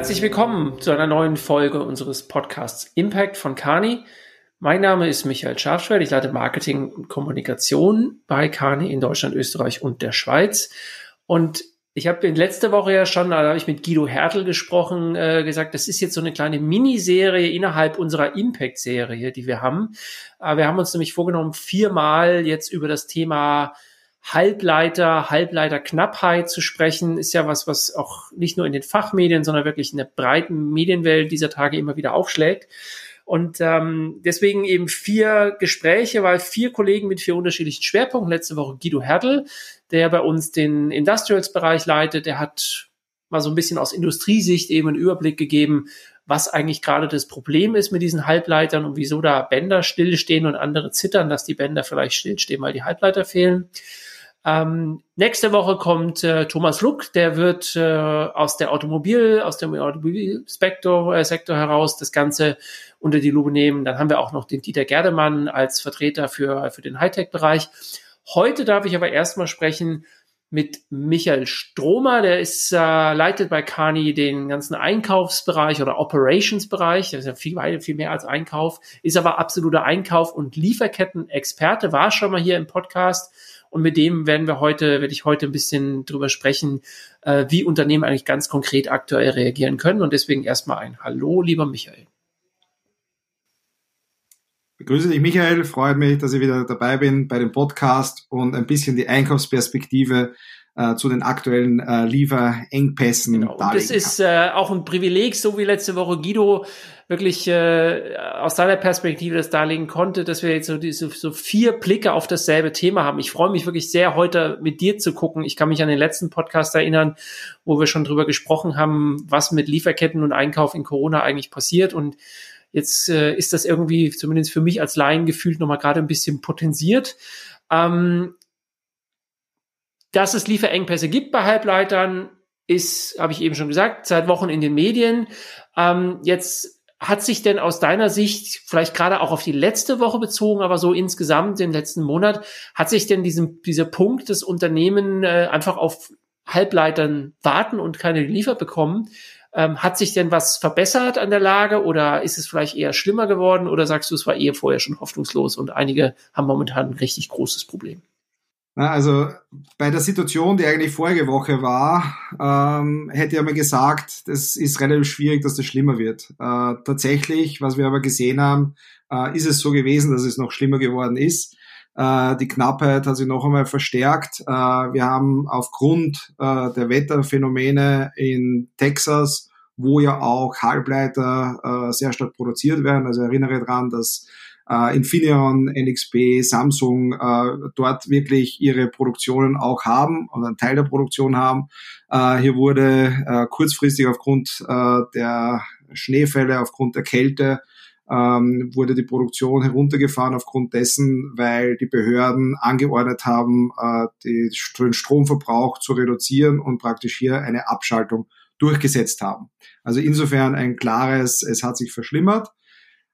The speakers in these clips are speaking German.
Herzlich willkommen zu einer neuen Folge unseres Podcasts Impact von Kani. Mein Name ist Michael Schafschwert. Ich leite Marketing und Kommunikation bei Kani in Deutschland, Österreich und der Schweiz. Und ich habe in letzter Woche ja schon, da habe ich mit Guido Hertel gesprochen, äh, gesagt, das ist jetzt so eine kleine Miniserie innerhalb unserer Impact-Serie, die wir haben. Äh, wir haben uns nämlich vorgenommen, viermal jetzt über das Thema Halbleiter, Halbleiterknappheit zu sprechen, ist ja was, was auch nicht nur in den Fachmedien, sondern wirklich in der breiten Medienwelt dieser Tage immer wieder aufschlägt. Und ähm, deswegen eben vier Gespräche, weil vier Kollegen mit vier unterschiedlichen Schwerpunkten. Letzte Woche Guido Hertel, der bei uns den Industrials-Bereich leitet, der hat mal so ein bisschen aus Industriesicht eben einen Überblick gegeben, was eigentlich gerade das Problem ist mit diesen Halbleitern und wieso da Bänder stillstehen und andere zittern, dass die Bänder vielleicht stillstehen, weil die Halbleiter fehlen. Ähm, nächste Woche kommt äh, Thomas Luck, der wird äh, aus der Automobil, aus dem Automobilsektor äh, Sektor heraus das Ganze unter die Lupe nehmen. Dann haben wir auch noch den Dieter Gerdemann als Vertreter für, für den Hightech-Bereich. Heute darf ich aber erstmal sprechen mit Michael Stromer, der ist äh, leitet bei Kani den ganzen Einkaufsbereich oder Operationsbereich, das ist ja viel, viel mehr als Einkauf, ist aber absoluter Einkauf- und Lieferketten-Experte, war schon mal hier im Podcast und mit dem werden wir heute, werde ich heute ein bisschen drüber sprechen, äh, wie Unternehmen eigentlich ganz konkret aktuell reagieren können. Und deswegen erstmal ein Hallo, lieber Michael. Begrüße dich, Michael. Freut mich, dass ich wieder dabei bin bei dem Podcast und ein bisschen die Einkaufsperspektive äh, zu den aktuellen äh, Lieferengpässen genau. Und das ist äh, auch ein Privileg, so wie letzte Woche Guido wirklich äh, aus seiner Perspektive das darlegen konnte, dass wir jetzt so diese so vier Blicke auf dasselbe Thema haben. Ich freue mich wirklich sehr, heute mit dir zu gucken. Ich kann mich an den letzten Podcast erinnern, wo wir schon drüber gesprochen haben, was mit Lieferketten und Einkauf in Corona eigentlich passiert. Und jetzt äh, ist das irgendwie, zumindest für mich als Laien gefühlt, nochmal gerade ein bisschen potenziert. Ähm, dass es Lieferengpässe gibt bei Halbleitern, ist, habe ich eben schon gesagt, seit Wochen in den Medien. Ähm, jetzt hat sich denn aus deiner Sicht, vielleicht gerade auch auf die letzte Woche bezogen, aber so insgesamt den letzten Monat, hat sich denn diesem, dieser Punkt, des Unternehmen äh, einfach auf Halbleitern warten und keine geliefert bekommen, ähm, hat sich denn was verbessert an der Lage oder ist es vielleicht eher schlimmer geworden oder sagst du, es war eher vorher schon hoffnungslos und einige haben momentan ein richtig großes Problem? Also bei der Situation, die eigentlich vorige Woche war, ähm, hätte ich mal gesagt, das ist relativ schwierig, dass das schlimmer wird. Äh, tatsächlich, was wir aber gesehen haben, äh, ist es so gewesen, dass es noch schlimmer geworden ist. Äh, die Knappheit hat sich noch einmal verstärkt. Äh, wir haben aufgrund äh, der Wetterphänomene in Texas, wo ja auch Halbleiter äh, sehr stark produziert werden, also erinnere daran, dass äh, Infineon, NXP, Samsung äh, dort wirklich ihre Produktionen auch haben oder einen Teil der Produktion haben. Äh, hier wurde äh, kurzfristig aufgrund äh, der Schneefälle, aufgrund der Kälte, ähm, wurde die Produktion heruntergefahren aufgrund dessen, weil die Behörden angeordnet haben, äh, die, den Stromverbrauch zu reduzieren und praktisch hier eine Abschaltung durchgesetzt haben. Also insofern ein klares, es hat sich verschlimmert.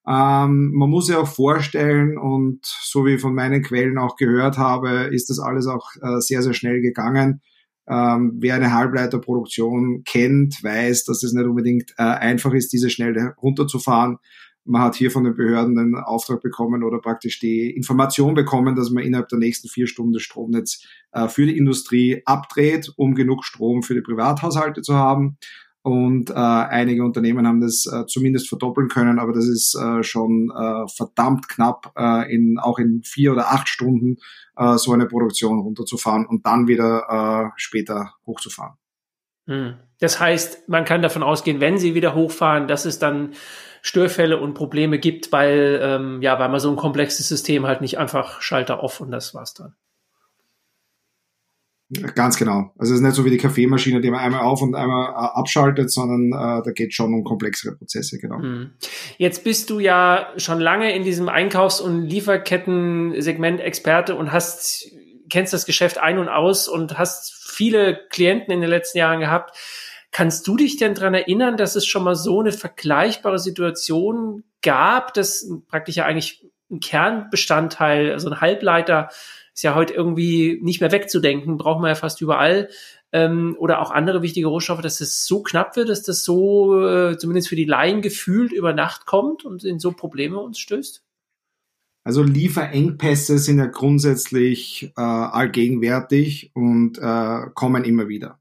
Ähm, man muss ja auch vorstellen, und so wie ich von meinen Quellen auch gehört habe, ist das alles auch äh, sehr, sehr schnell gegangen. Ähm, wer eine Halbleiterproduktion kennt, weiß, dass es nicht unbedingt äh, einfach ist, diese schnell runterzufahren. Man hat hier von den Behörden den Auftrag bekommen oder praktisch die Information bekommen, dass man innerhalb der nächsten vier Stunden das Stromnetz äh, für die Industrie abdreht, um genug Strom für die Privathaushalte zu haben. Und äh, einige Unternehmen haben das äh, zumindest verdoppeln können, aber das ist äh, schon äh, verdammt knapp, äh, in, auch in vier oder acht Stunden äh, so eine Produktion runterzufahren und dann wieder äh, später hochzufahren. Hm. Das heißt, man kann davon ausgehen, wenn sie wieder hochfahren, dass es dann Störfälle und Probleme gibt, weil ähm, ja, weil man so ein komplexes System halt nicht einfach Schalter off und das war's dann. Ganz genau. Also es ist nicht so wie die Kaffeemaschine, die man einmal auf und einmal äh, abschaltet, sondern äh, da geht schon um komplexere Prozesse, genau. Hm. Jetzt bist du ja schon lange in diesem Einkaufs- und Lieferketten-Segment Experte und hast, kennst das Geschäft ein und aus und hast viele Klienten in den letzten Jahren gehabt. Kannst du dich denn dran erinnern, dass es schon mal so eine vergleichbare Situation gab, dass praktisch ja eigentlich ein Kernbestandteil, also ein Halbleiter ist ja heute irgendwie nicht mehr wegzudenken, braucht man ja fast überall, ähm, oder auch andere wichtige Rohstoffe, dass es so knapp wird, dass das so äh, zumindest für die Laien gefühlt über Nacht kommt und in so Probleme uns stößt? Also Lieferengpässe sind ja grundsätzlich äh, allgegenwärtig und äh, kommen immer wieder.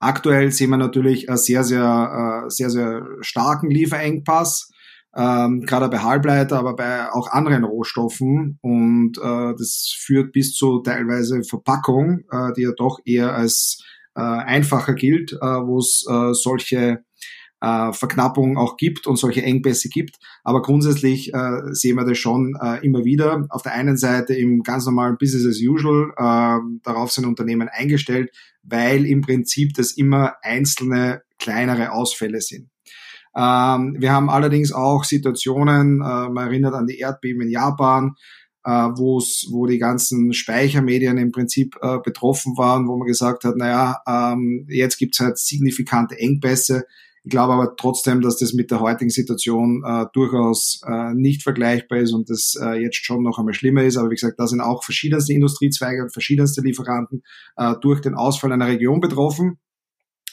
Aktuell sehen wir natürlich einen sehr, sehr, äh, sehr, sehr starken Lieferengpass, ähm, gerade bei Halbleiter, aber bei auch anderen Rohstoffen. Und äh, das führt bis zu teilweise Verpackung, äh, die ja doch eher als äh, einfacher gilt, äh, wo es äh, solche äh, Verknappung auch gibt und solche Engpässe gibt. Aber grundsätzlich äh, sehen wir das schon äh, immer wieder. Auf der einen Seite im ganz normalen Business as usual, äh, darauf sind Unternehmen eingestellt, weil im Prinzip das immer einzelne kleinere Ausfälle sind. Ähm, wir haben allerdings auch Situationen, äh, man erinnert an die Erdbeben in Japan, äh, wo die ganzen Speichermedien im Prinzip äh, betroffen waren, wo man gesagt hat, naja, ähm, jetzt gibt es halt signifikante Engpässe. Ich glaube aber trotzdem, dass das mit der heutigen Situation äh, durchaus äh, nicht vergleichbar ist und das äh, jetzt schon noch einmal schlimmer ist. Aber wie gesagt, da sind auch verschiedenste Industriezweige und verschiedenste Lieferanten äh, durch den Ausfall einer Region betroffen.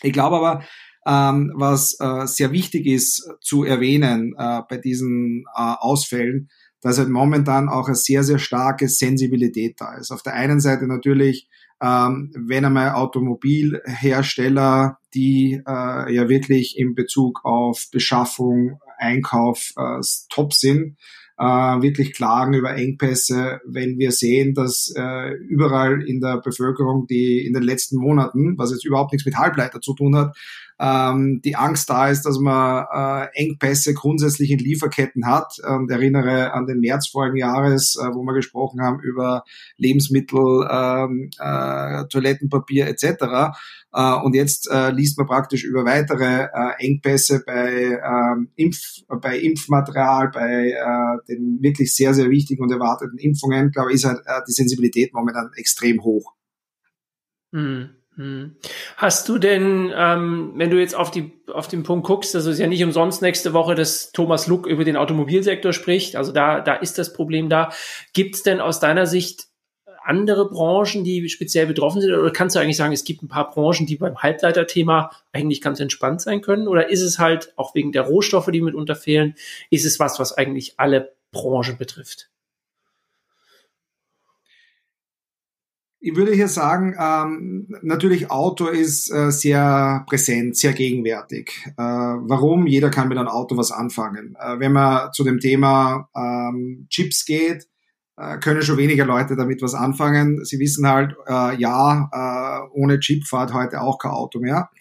Ich glaube aber, ähm, was äh, sehr wichtig ist zu erwähnen äh, bei diesen äh, Ausfällen, dass halt momentan auch eine sehr, sehr starke Sensibilität da ist. Auf der einen Seite natürlich ähm, wenn einmal Automobilhersteller, die äh, ja wirklich in Bezug auf Beschaffung, Einkauf äh, top sind, äh, wirklich klagen über Engpässe, wenn wir sehen, dass äh, überall in der Bevölkerung, die in den letzten Monaten, was jetzt überhaupt nichts mit Halbleiter zu tun hat, ähm, die Angst da ist, dass man äh, Engpässe grundsätzlich in Lieferketten hat. Und erinnere an den März vorigen Jahres, äh, wo wir gesprochen haben über Lebensmittel, ähm, äh, Toilettenpapier etc. Äh, und jetzt äh, liest man praktisch über weitere äh, Engpässe bei, ähm, Impf, bei Impfmaterial, bei äh, den wirklich sehr, sehr wichtigen und erwarteten Impfungen. Ich glaube, ist halt äh, die Sensibilität momentan extrem hoch. Mhm. Hm. Hast du denn, ähm, wenn du jetzt auf, die, auf den Punkt guckst, also ist ja nicht umsonst nächste Woche, dass Thomas Luck über den Automobilsektor spricht, also da, da ist das Problem da. Gibt es denn aus deiner Sicht andere Branchen, die speziell betroffen sind? Oder kannst du eigentlich sagen, es gibt ein paar Branchen, die beim Halbleiterthema eigentlich ganz entspannt sein können? Oder ist es halt auch wegen der Rohstoffe, die mitunter fehlen, ist es was, was eigentlich alle Branchen betrifft? Ich würde hier sagen, ähm, natürlich Auto ist äh, sehr präsent, sehr gegenwärtig. Äh, warum? Jeder kann mit einem Auto was anfangen. Äh, wenn man zu dem Thema ähm, Chips geht, äh, können schon weniger Leute damit was anfangen. Sie wissen halt, äh, ja, äh, ohne Chip fahrt heute auch kein Auto mehr.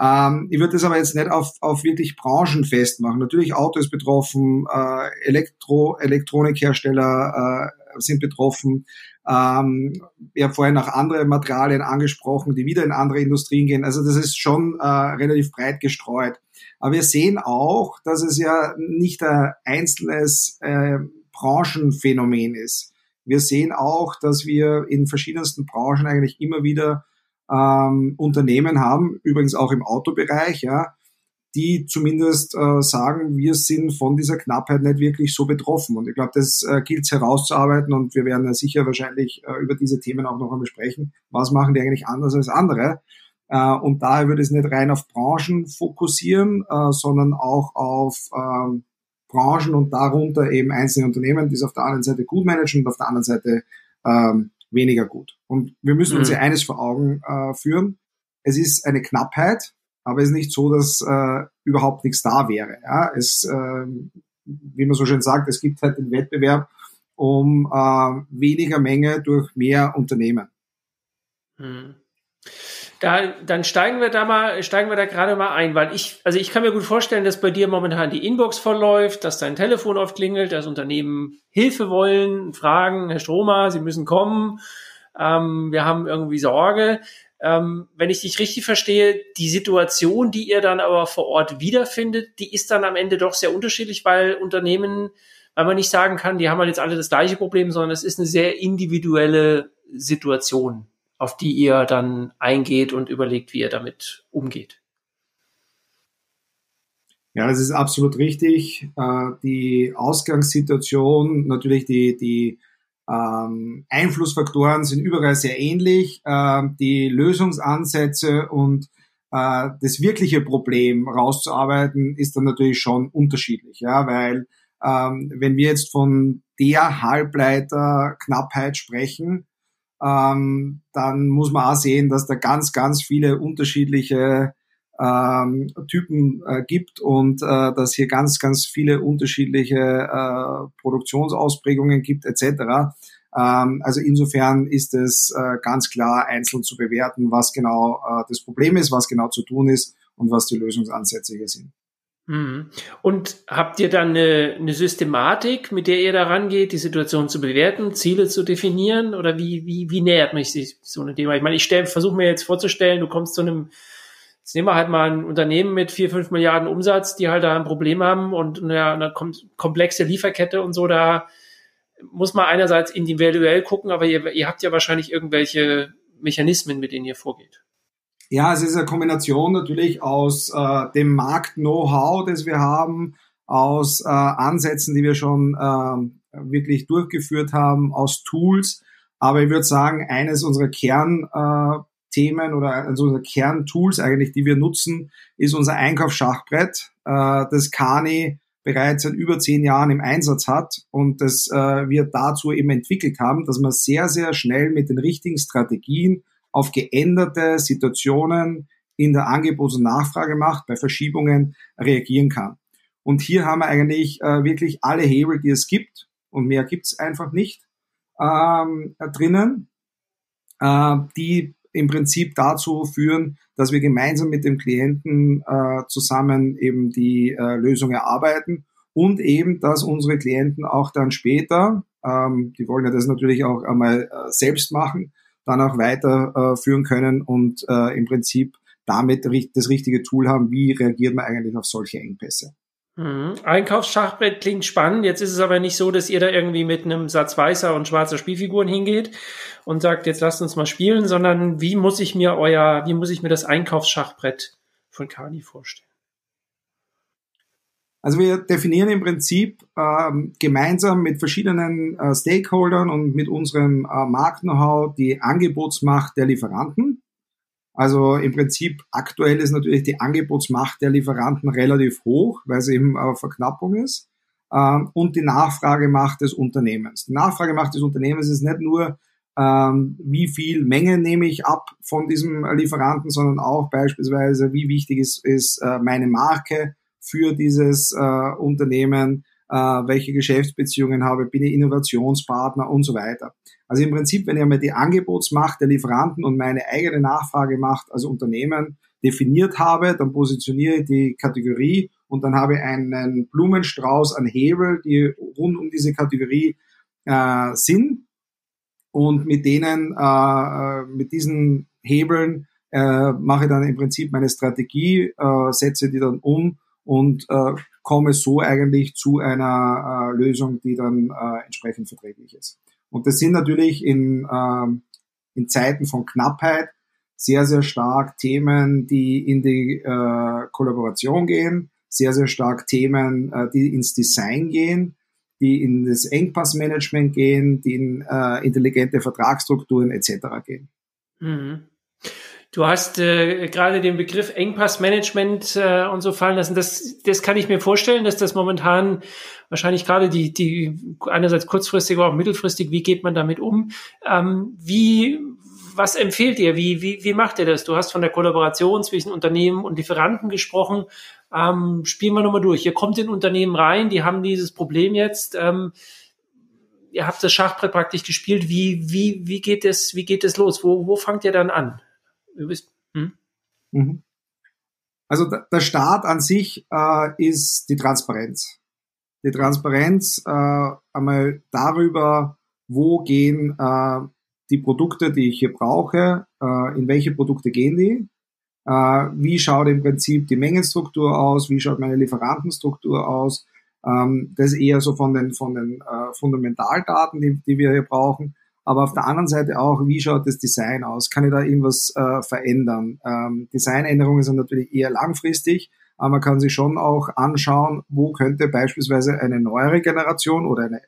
Ähm, ich würde das aber jetzt nicht auf, auf wirklich Branchen festmachen. Natürlich Auto ist betroffen, äh, Elektro, Elektronikhersteller äh, sind betroffen. Ähm, wir haben vorhin auch andere Materialien angesprochen, die wieder in andere Industrien gehen. Also das ist schon äh, relativ breit gestreut. Aber wir sehen auch, dass es ja nicht ein einzelnes äh, Branchenphänomen ist. Wir sehen auch, dass wir in verschiedensten Branchen eigentlich immer wieder ähm, Unternehmen haben, übrigens auch im Autobereich, ja, die zumindest äh, sagen, wir sind von dieser Knappheit nicht wirklich so betroffen. Und ich glaube, das äh, gilt es herauszuarbeiten und wir werden ja sicher wahrscheinlich äh, über diese Themen auch noch einmal sprechen. Was machen die eigentlich anders als andere? Äh, und daher würde es nicht rein auf Branchen fokussieren, äh, sondern auch auf ähm, Branchen und darunter eben einzelne Unternehmen, die es auf der einen Seite gut managen und auf der anderen Seite ähm, weniger gut. Und wir müssen uns mhm. ja eines vor Augen äh, führen. Es ist eine Knappheit, aber es ist nicht so, dass äh, überhaupt nichts da wäre. Ja? Es, äh, wie man so schön sagt, es gibt halt den Wettbewerb um äh, weniger Menge durch mehr Unternehmen. Hm. Da, dann steigen wir da mal, steigen wir da gerade mal ein, weil ich, also ich kann mir gut vorstellen, dass bei dir momentan die Inbox verläuft, dass dein Telefon oft klingelt, dass Unternehmen Hilfe wollen, fragen, Herr Stromer, Sie müssen kommen, ähm, wir haben irgendwie Sorge ähm, wenn ich dich richtig verstehe, die Situation, die ihr dann aber vor Ort wiederfindet, die ist dann am Ende doch sehr unterschiedlich, weil Unternehmen, weil man nicht sagen kann, die haben halt jetzt alle das gleiche Problem, sondern es ist eine sehr individuelle Situation, auf die ihr dann eingeht und überlegt, wie ihr damit umgeht. Ja, das ist absolut richtig. Äh, die Ausgangssituation, natürlich die, die ähm, Einflussfaktoren sind überall sehr ähnlich. Ähm, die Lösungsansätze und äh, das wirkliche Problem rauszuarbeiten, ist dann natürlich schon unterschiedlich, ja, weil ähm, wenn wir jetzt von der Halbleiterknappheit sprechen, ähm, dann muss man auch sehen, dass da ganz, ganz viele unterschiedliche ähm, Typen äh, gibt und äh, dass hier ganz, ganz viele unterschiedliche äh, Produktionsausprägungen gibt etc. Ähm, also insofern ist es äh, ganz klar einzeln zu bewerten, was genau äh, das Problem ist, was genau zu tun ist und was die Lösungsansätze hier sind. Mhm. Und habt ihr dann eine, eine, Systematik, mit der ihr da rangeht, die Situation zu bewerten, Ziele zu definieren? Oder wie, wie, wie nähert man sich so einem Thema? Ich meine, ich versuche mir jetzt vorzustellen, du kommst zu einem, jetzt nehmen wir halt mal ein Unternehmen mit vier, fünf Milliarden Umsatz, die halt da ein Problem haben und eine, eine komplexe Lieferkette und so, da muss man einerseits individuell gucken, aber ihr, ihr habt ja wahrscheinlich irgendwelche Mechanismen, mit denen ihr vorgeht. Ja, es ist eine Kombination natürlich aus äh, dem Markt-Know-how, das wir haben, aus äh, Ansätzen, die wir schon äh, wirklich durchgeführt haben, aus Tools. Aber ich würde sagen, eines unserer Kernthemen äh, oder also unserer Kerntools eigentlich, die wir nutzen, ist unser Einkaufsschachbrett, äh, das Kani bereits seit über zehn Jahren im Einsatz hat und das äh, wir dazu eben entwickelt haben, dass man sehr, sehr schnell mit den richtigen Strategien auf geänderte Situationen in der Angebots- und Nachfragemacht bei Verschiebungen reagieren kann. Und hier haben wir eigentlich äh, wirklich alle Hebel, die es gibt, und mehr gibt's einfach nicht, ähm, drinnen, äh, die im Prinzip dazu führen, dass wir gemeinsam mit dem Klienten äh, zusammen eben die äh, Lösung erarbeiten und eben, dass unsere Klienten auch dann später, ähm, die wollen ja das natürlich auch einmal äh, selbst machen, dann auch weiterführen äh, können und äh, im Prinzip damit das richtige Tool haben, wie reagiert man eigentlich auf solche Engpässe. Mhm. Einkaufsschachbrett klingt spannend. Jetzt ist es aber nicht so, dass ihr da irgendwie mit einem Satz weißer und schwarzer Spielfiguren hingeht und sagt, jetzt lasst uns mal spielen, sondern wie muss ich mir euer, wie muss ich mir das Einkaufsschachbrett von Kani vorstellen? Also wir definieren im Prinzip ähm, gemeinsam mit verschiedenen äh, Stakeholdern und mit unserem äh, Markt-Know-how die Angebotsmacht der Lieferanten. Also im Prinzip aktuell ist natürlich die Angebotsmacht der Lieferanten relativ hoch, weil sie eben äh, Verknappung ist. Ähm, und die Nachfragemacht des Unternehmens. Die Nachfragemacht des Unternehmens ist nicht nur, ähm, wie viel Menge nehme ich ab von diesem Lieferanten, sondern auch beispielsweise, wie wichtig ist, ist äh, meine Marke, für dieses äh, Unternehmen, äh, welche Geschäftsbeziehungen habe, bin ich Innovationspartner und so weiter. Also im Prinzip, wenn ich einmal die Angebotsmacht der Lieferanten und meine eigene Nachfragemacht als Unternehmen definiert habe, dann positioniere ich die Kategorie und dann habe ich einen Blumenstrauß an Hebel, die rund um diese Kategorie äh, sind. Und mit denen, äh, äh mit diesen Hebeln äh, mache ich dann im Prinzip meine Strategie, äh, setze die dann um und äh, komme so eigentlich zu einer äh, Lösung, die dann äh, entsprechend verträglich ist. Und das sind natürlich in, äh, in Zeiten von Knappheit sehr, sehr stark Themen, die in die äh, Kollaboration gehen, sehr, sehr stark Themen, äh, die ins Design gehen, die in das Engpassmanagement gehen, die in äh, intelligente Vertragsstrukturen etc. gehen. Mhm. Du hast äh, gerade den Begriff Engpassmanagement äh, und so fallen lassen. Das, das kann ich mir vorstellen, dass das momentan wahrscheinlich gerade die, die einerseits kurzfristig, aber auch mittelfristig, wie geht man damit um? Ähm, wie, was empfehlt ihr? Wie, wie, wie macht ihr das? Du hast von der Kollaboration zwischen Unternehmen und Lieferanten gesprochen. Ähm, spielen wir nochmal durch. Ihr kommt in Unternehmen rein, die haben dieses Problem jetzt. Ähm, ihr habt das Schachbrett praktisch gespielt. Wie, wie, wie geht es, wie geht es los? Wo, wo fangt ihr dann an? Du bist, hm? mhm. Also der Staat an sich äh, ist die Transparenz. Die Transparenz äh, einmal darüber, wo gehen äh, die Produkte, die ich hier brauche, äh, in welche Produkte gehen die, äh, wie schaut im Prinzip die Mengenstruktur aus, wie schaut meine Lieferantenstruktur aus. Ähm, das ist eher so von den, von den äh, Fundamentaldaten, die, die wir hier brauchen aber auf der anderen Seite auch, wie schaut das Design aus? Kann ich da irgendwas äh, verändern? Ähm, Designänderungen sind natürlich eher langfristig, aber man kann sich schon auch anschauen, wo könnte beispielsweise eine neuere Generation oder eine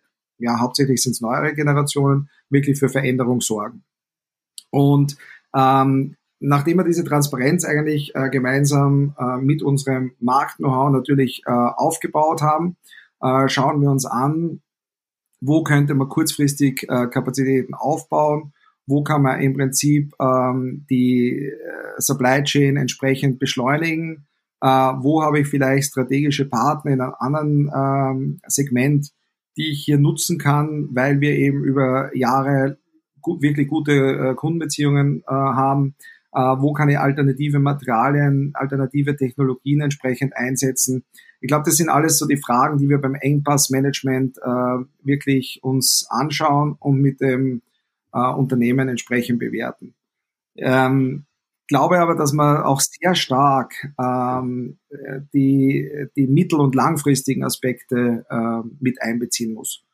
ja, hauptsächlich sind es neuere Generationen, wirklich für Veränderung sorgen. Und ähm, nachdem wir diese Transparenz eigentlich äh, gemeinsam äh, mit unserem Markt-Know-how natürlich äh, aufgebaut haben, äh, schauen wir uns an, wo könnte man kurzfristig äh, Kapazitäten aufbauen, wo kann man im Prinzip ähm, die äh, Supply Chain entsprechend beschleunigen, äh, wo habe ich vielleicht strategische Partner in einem anderen ähm, Segment, die ich hier nutzen kann, weil wir eben über Jahre gut, wirklich gute äh, Kundenbeziehungen äh, haben, äh, wo kann ich alternative Materialien, alternative Technologien entsprechend einsetzen. Ich glaube, das sind alles so die Fragen, die wir beim Engpassmanagement äh, wirklich uns anschauen und mit dem äh, Unternehmen entsprechend bewerten. Ähm, glaube aber, dass man auch sehr stark ähm, die, die mittel- und langfristigen Aspekte äh, mit einbeziehen muss.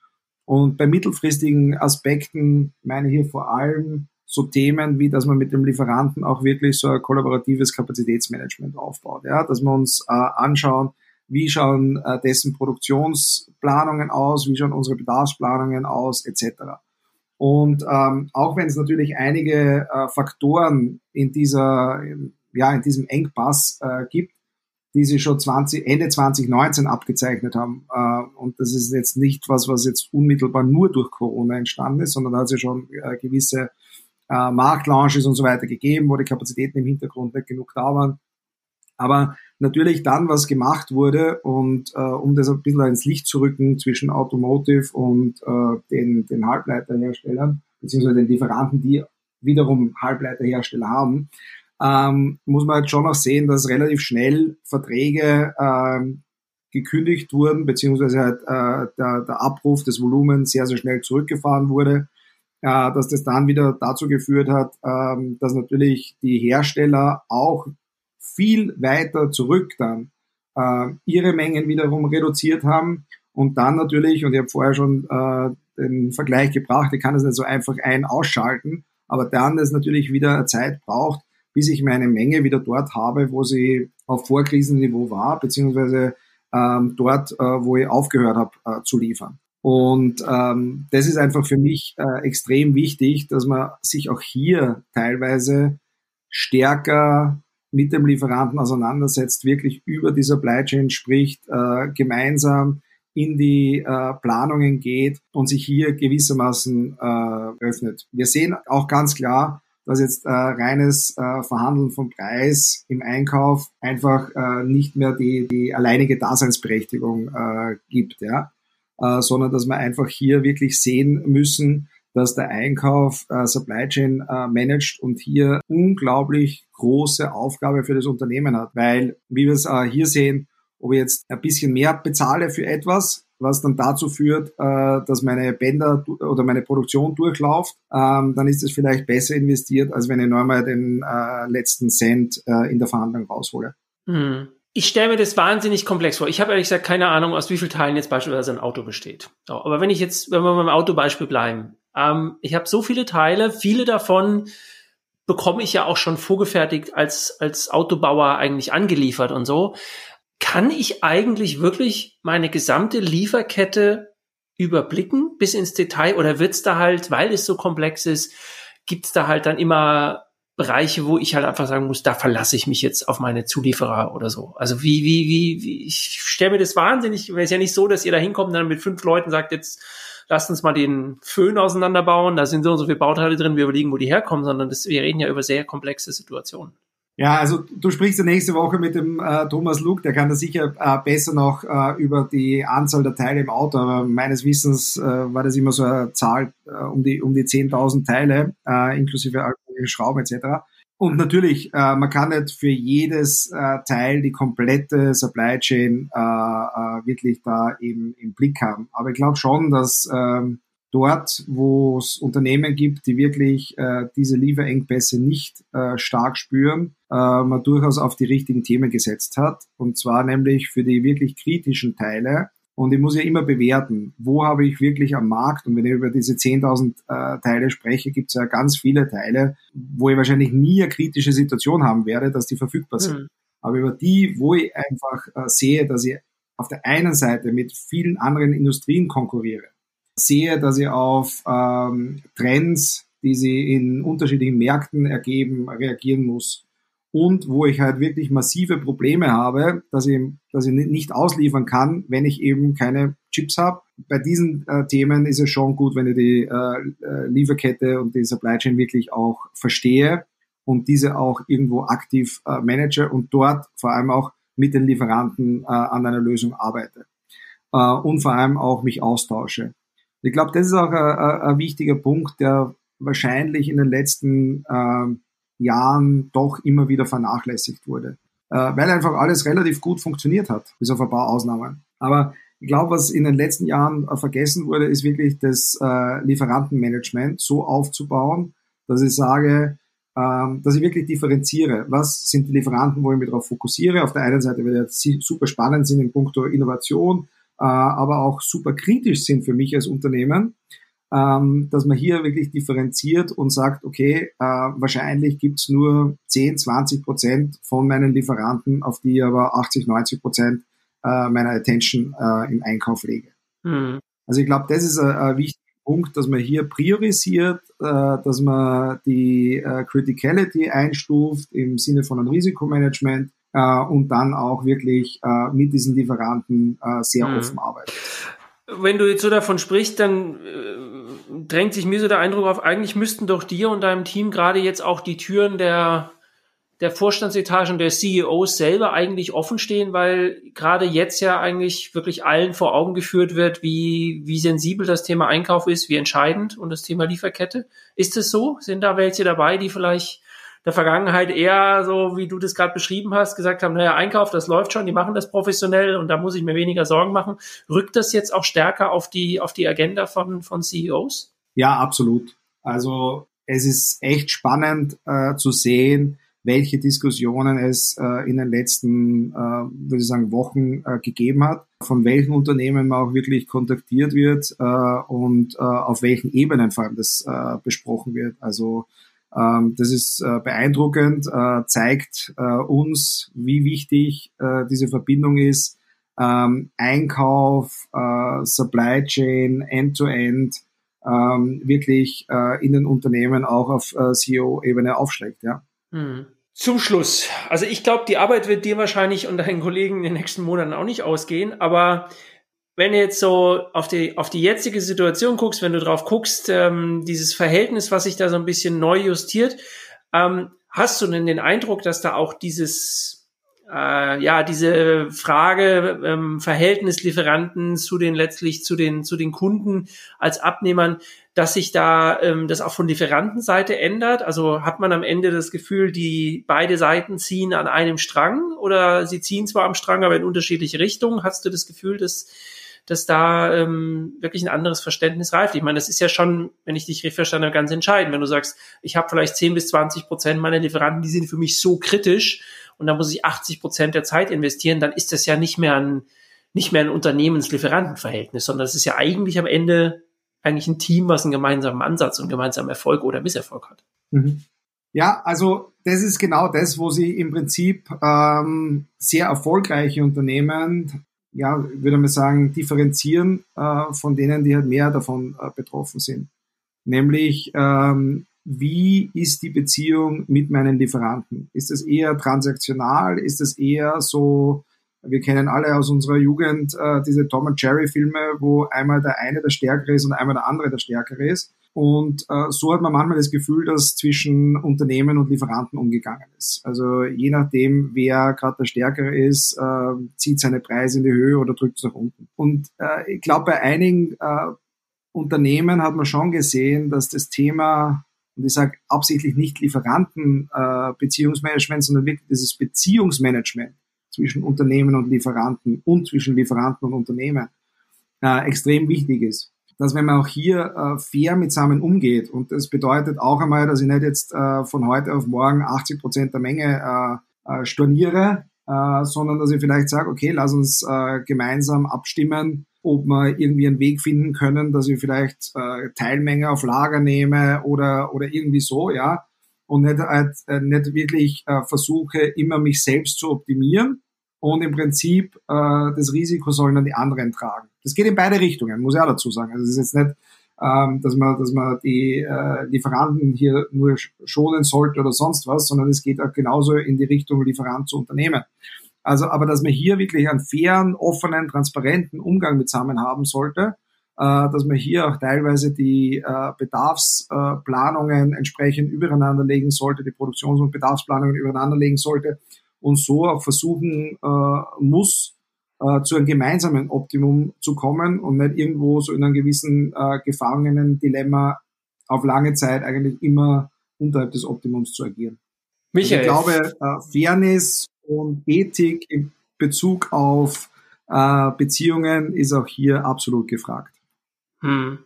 Und bei mittelfristigen Aspekten meine ich hier vor allem so Themen, wie dass man mit dem Lieferanten auch wirklich so ein kollaboratives Kapazitätsmanagement aufbaut. Ja? Dass wir uns äh, anschauen, wie schauen äh, dessen Produktionsplanungen aus, wie schauen unsere Bedarfsplanungen aus, etc. Und ähm, auch wenn es natürlich einige äh, Faktoren in dieser, ja, in diesem Engpass äh, gibt, die sie schon 20, Ende 2019 abgezeichnet haben. Äh, und das ist jetzt nicht was, was jetzt unmittelbar nur durch Corona entstanden ist, sondern da hat ja schon äh, gewisse äh, Marktlaunches und so weiter gegeben, wo die Kapazitäten im Hintergrund nicht genug da waren. Aber natürlich dann, was gemacht wurde und äh, um das ein bisschen ins Licht zu rücken zwischen Automotive und äh, den, den Halbleiterherstellern, beziehungsweise den Lieferanten, die wiederum Halbleiterhersteller haben, ähm, muss man jetzt schon auch sehen, dass relativ schnell Verträge ähm, gekündigt wurden, beziehungsweise halt, äh, der, der Abruf des Volumens sehr, sehr schnell zurückgefahren wurde äh, dass das dann wieder dazu geführt hat, ähm, dass natürlich die Hersteller auch viel weiter zurück dann äh, ihre Mengen wiederum reduziert haben und dann natürlich, und ich habe vorher schon äh, den Vergleich gebracht, ich kann das nicht so einfach ein ausschalten, aber dann es natürlich wieder Zeit braucht, bis ich meine Menge wieder dort habe, wo sie auf Vorkrisenniveau war, beziehungsweise ähm, dort, äh, wo ich aufgehört habe äh, zu liefern. Und ähm, das ist einfach für mich äh, extrem wichtig, dass man sich auch hier teilweise stärker mit dem Lieferanten auseinandersetzt, wirklich über die Supply Chain spricht, äh, gemeinsam in die äh, Planungen geht und sich hier gewissermaßen äh, öffnet. Wir sehen auch ganz klar, dass jetzt äh, reines äh, Verhandeln vom Preis im Einkauf einfach äh, nicht mehr die, die alleinige Daseinsberechtigung äh, gibt. Ja? Äh, sondern dass wir einfach hier wirklich sehen müssen, dass der Einkauf äh, Supply Chain äh, managt und hier unglaublich große Aufgabe für das Unternehmen hat. Weil, wie wir es äh, hier sehen, ob ich jetzt ein bisschen mehr bezahle für etwas, was dann dazu führt, äh, dass meine Bänder oder meine Produktion durchläuft, ähm, dann ist es vielleicht besser investiert, als wenn ich nochmal den äh, letzten Cent äh, in der Verhandlung raushole. Mhm ich stelle mir das wahnsinnig komplex vor. Ich habe ehrlich gesagt keine Ahnung, aus wie vielen Teilen jetzt beispielsweise ein Auto besteht. Aber wenn ich jetzt, wenn wir beim Autobeispiel bleiben, ähm, ich habe so viele Teile, viele davon bekomme ich ja auch schon vorgefertigt als, als Autobauer eigentlich angeliefert und so. Kann ich eigentlich wirklich meine gesamte Lieferkette überblicken bis ins Detail oder wird's da halt, weil es so komplex ist, gibt's da halt dann immer Bereiche, wo ich halt einfach sagen muss, da verlasse ich mich jetzt auf meine Zulieferer oder so. Also wie, wie, wie, wie ich stelle mir das wahnsinnig, es ist ja nicht so, dass ihr da hinkommt und dann mit fünf Leuten sagt, jetzt lasst uns mal den Föhn auseinanderbauen, da sind so und so viele Bauteile drin, wir überlegen, wo die herkommen, sondern das, wir reden ja über sehr komplexe Situationen. Ja, also du sprichst ja nächste Woche mit dem äh, Thomas Luke, der kann da sicher äh, besser noch äh, über die Anzahl der Teile im Auto, aber meines Wissens äh, war das immer so eine Zahl äh, um die um die 10.000 Teile, äh, inklusive Schrauben etc. Und natürlich, äh, man kann nicht für jedes äh, Teil die komplette Supply Chain äh, äh, wirklich da eben im Blick haben. Aber ich glaube schon, dass ähm, dort, wo es Unternehmen gibt, die wirklich äh, diese Lieferengpässe nicht äh, stark spüren, man durchaus auf die richtigen Themen gesetzt hat. Und zwar nämlich für die wirklich kritischen Teile. Und ich muss ja immer bewerten, wo habe ich wirklich am Markt, und wenn ich über diese 10.000 äh, Teile spreche, gibt es ja ganz viele Teile, wo ich wahrscheinlich nie eine kritische Situation haben werde, dass die verfügbar sind. Mhm. Aber über die, wo ich einfach äh, sehe, dass ich auf der einen Seite mit vielen anderen Industrien konkurriere, sehe, dass ich auf ähm, Trends, die sie in unterschiedlichen Märkten ergeben, reagieren muss. Und wo ich halt wirklich massive Probleme habe, dass ich, dass ich nicht ausliefern kann, wenn ich eben keine Chips habe. Bei diesen äh, Themen ist es schon gut, wenn ich die äh, äh Lieferkette und die Supply Chain wirklich auch verstehe und diese auch irgendwo aktiv äh, manage und dort vor allem auch mit den Lieferanten äh, an einer Lösung arbeite äh, und vor allem auch mich austausche. Ich glaube, das ist auch ein, ein wichtiger Punkt, der wahrscheinlich in den letzten äh, Jahren doch immer wieder vernachlässigt wurde, äh, weil einfach alles relativ gut funktioniert hat, bis auf ein paar Ausnahmen. Aber ich glaube, was in den letzten Jahren äh, vergessen wurde, ist wirklich das äh, Lieferantenmanagement so aufzubauen, dass ich sage, ähm, dass ich wirklich differenziere. Was sind die Lieferanten, wo ich mich darauf fokussiere? Auf der einen Seite, weil sie super spannend sind in puncto Innovation, äh, aber auch super kritisch sind für mich als Unternehmen, ähm, dass man hier wirklich differenziert und sagt, okay, äh, wahrscheinlich gibt's nur 10, 20 Prozent von meinen Lieferanten, auf die aber 80, 90 Prozent äh, meiner Attention im Einkauf lege. Mhm. Also ich glaube, das ist ein, ein wichtiger Punkt, dass man hier priorisiert, dass man die Criticality einstuft im Sinne von einem Risikomanagement äh, und dann auch wirklich äh, mit diesen Lieferanten äh, sehr mhm. offen arbeiten. Wenn du jetzt so davon sprichst, dann äh, drängt sich mir so der Eindruck auf, eigentlich müssten doch dir und deinem Team gerade jetzt auch die Türen der der Vorstandsetagen der CEOs selber eigentlich offen stehen, weil gerade jetzt ja eigentlich wirklich allen vor Augen geführt wird, wie, wie sensibel das Thema Einkauf ist, wie entscheidend und das Thema Lieferkette. Ist es so? Sind da welche dabei, die vielleicht der Vergangenheit eher so, wie du das gerade beschrieben hast, gesagt haben, naja, Einkauf, das läuft schon, die machen das professionell und da muss ich mir weniger Sorgen machen. Rückt das jetzt auch stärker auf die, auf die Agenda von, von CEOs? Ja, absolut. Also es ist echt spannend äh, zu sehen, welche Diskussionen es äh, in den letzten, äh, würde ich sagen, Wochen äh, gegeben hat, von welchen Unternehmen man auch wirklich kontaktiert wird äh, und äh, auf welchen Ebenen vor allem das äh, besprochen wird. Also das ist äh, beeindruckend, äh, zeigt äh, uns, wie wichtig diese Verbindung ist. Ähm, Einkauf, Supply Chain, End-to-End, ähm, wirklich in den Unternehmen auch auf CEO-Ebene aufschlägt. Ja. Hm. Zum Schluss. Also ich glaube, die Arbeit wird dir wahrscheinlich und deinen Kollegen in den nächsten Monaten auch nicht ausgehen, aber wenn du jetzt so auf die, auf die jetzige Situation guckst, wenn du drauf guckst, ähm, dieses Verhältnis, was sich da so ein bisschen neu justiert, ähm, hast du denn den Eindruck, dass da auch dieses, äh, ja, diese Frage ähm, Verhältnis Lieferanten zu den letztlich zu den zu den Kunden als Abnehmern, dass sich da ähm, das auch von Lieferantenseite ändert? Also hat man am Ende das Gefühl, die beide Seiten ziehen an einem Strang oder sie ziehen zwar am Strang, aber in unterschiedliche Richtungen? Hast du das Gefühl, dass dass da ähm, wirklich ein anderes Verständnis reift. Ich meine, das ist ja schon, wenn ich dich richtig verstanden habe, ganz entscheidend. Wenn du sagst, ich habe vielleicht 10 bis 20 Prozent meiner Lieferanten, die sind für mich so kritisch und da muss ich 80 Prozent der Zeit investieren, dann ist das ja nicht mehr ein, nicht mehr ein Unternehmens-Lieferantenverhältnis, sondern das ist ja eigentlich am Ende eigentlich ein Team, was einen gemeinsamen Ansatz und gemeinsamen Erfolg oder Misserfolg hat. Mhm. Ja, also das ist genau das, wo sie im Prinzip ähm, sehr erfolgreiche Unternehmen ja, würde man sagen, differenzieren äh, von denen, die halt mehr davon äh, betroffen sind. Nämlich, ähm, wie ist die Beziehung mit meinen Lieferanten? Ist es eher transaktional? Ist es eher so, wir kennen alle aus unserer Jugend äh, diese Tom und Jerry Filme, wo einmal der eine der Stärkere ist und einmal der andere der Stärkere ist. Und äh, so hat man manchmal das Gefühl, dass zwischen Unternehmen und Lieferanten umgegangen ist. Also je nachdem, wer gerade der Stärkere ist, äh, zieht seine Preise in die Höhe oder drückt es nach unten. Und äh, ich glaube, bei einigen äh, Unternehmen hat man schon gesehen, dass das Thema, und ich sage absichtlich nicht Lieferanten äh, sondern wirklich dieses Beziehungsmanagement zwischen Unternehmen und Lieferanten und zwischen Lieferanten und Unternehmen äh, extrem wichtig ist dass wenn man auch hier äh, fair mit Samen umgeht, und das bedeutet auch einmal, dass ich nicht jetzt äh, von heute auf morgen 80 Prozent der Menge äh, äh, storniere, äh, sondern dass ich vielleicht sage, okay, lass uns äh, gemeinsam abstimmen, ob wir irgendwie einen Weg finden können, dass ich vielleicht äh, Teilmenge auf Lager nehme oder, oder irgendwie so, ja, und nicht, äh, nicht wirklich äh, versuche, immer mich selbst zu optimieren, und im Prinzip äh, das Risiko sollen dann die anderen tragen. Das geht in beide Richtungen, muss ich auch dazu sagen. Also es ist jetzt nicht, ähm, dass man, dass man die äh, Lieferanten hier nur schonen sollte oder sonst was, sondern es geht auch genauso in die Richtung Lieferant zu Unternehmen. Also, aber dass man hier wirklich einen fairen, offenen, transparenten Umgang mit Samen haben sollte, äh, dass man hier auch teilweise die äh, Bedarfsplanungen entsprechend übereinander legen sollte, die Produktions- und Bedarfsplanungen übereinander legen sollte und so auch versuchen äh, muss, äh, zu einem gemeinsamen Optimum zu kommen und nicht irgendwo so in einem gewissen äh, gefangenen Dilemma auf lange Zeit eigentlich immer unterhalb des Optimums zu agieren. Michael. Also ich glaube, äh, Fairness und Ethik in Bezug auf äh, Beziehungen ist auch hier absolut gefragt. Hm.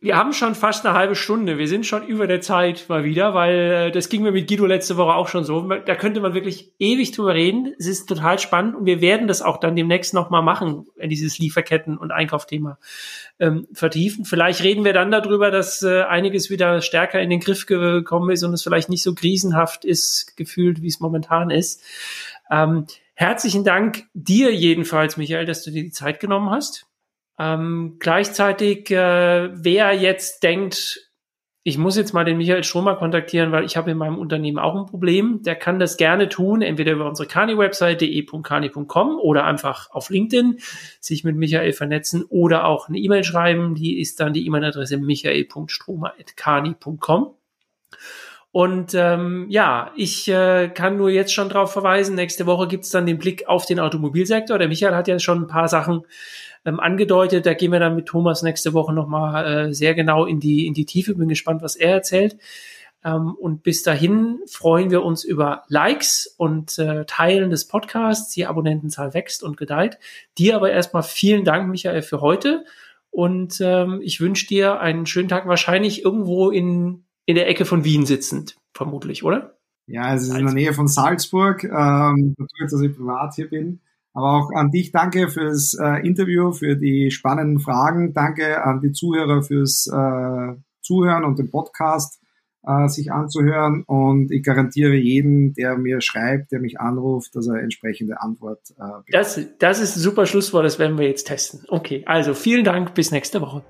Wir haben schon fast eine halbe Stunde. Wir sind schon über der Zeit mal wieder, weil äh, das ging mir mit Guido letzte Woche auch schon so. Da könnte man wirklich ewig drüber reden. Es ist total spannend und wir werden das auch dann demnächst nochmal machen, dieses Lieferketten- und Einkaufthema ähm, vertiefen. Vielleicht reden wir dann darüber, dass äh, einiges wieder stärker in den Griff gekommen ist und es vielleicht nicht so krisenhaft ist, gefühlt, wie es momentan ist. Ähm, herzlichen Dank dir jedenfalls, Michael, dass du dir die Zeit genommen hast. Ähm, gleichzeitig, äh, wer jetzt denkt, ich muss jetzt mal den Michael Stromer kontaktieren, weil ich habe in meinem Unternehmen auch ein Problem, der kann das gerne tun, entweder über unsere Kani-Website de.kani.com oder einfach auf LinkedIn sich mit Michael vernetzen oder auch eine E-Mail schreiben, die ist dann die E-Mail-Adresse michael.stromer.kani.com. Und ähm, ja, ich äh, kann nur jetzt schon darauf verweisen, nächste Woche gibt's dann den Blick auf den Automobilsektor. Der Michael hat ja schon ein paar Sachen ähm, angedeutet. Da gehen wir dann mit Thomas nächste Woche nochmal äh, sehr genau in die, in die Tiefe. Bin gespannt, was er erzählt. Ähm, und bis dahin freuen wir uns über Likes und äh, Teilen des Podcasts. Die Abonnentenzahl wächst und gedeiht. Dir aber erstmal vielen Dank, Michael, für heute. Und ähm, ich wünsche dir einen schönen Tag, wahrscheinlich irgendwo in, in der Ecke von Wien sitzend, vermutlich, oder? Ja, es ist in der Nähe von Salzburg. Ähm, natürlich, dass ich privat hier bin. Aber auch an dich danke fürs äh, Interview, für die spannenden Fragen. Danke an die Zuhörer fürs äh, Zuhören und den Podcast äh, sich anzuhören. Und ich garantiere jeden, der mir schreibt, der mich anruft, dass er entsprechende Antwort äh, bekommt. Das, das ist ein super Schlusswort, das werden wir jetzt testen. Okay, also vielen Dank, bis nächste Woche.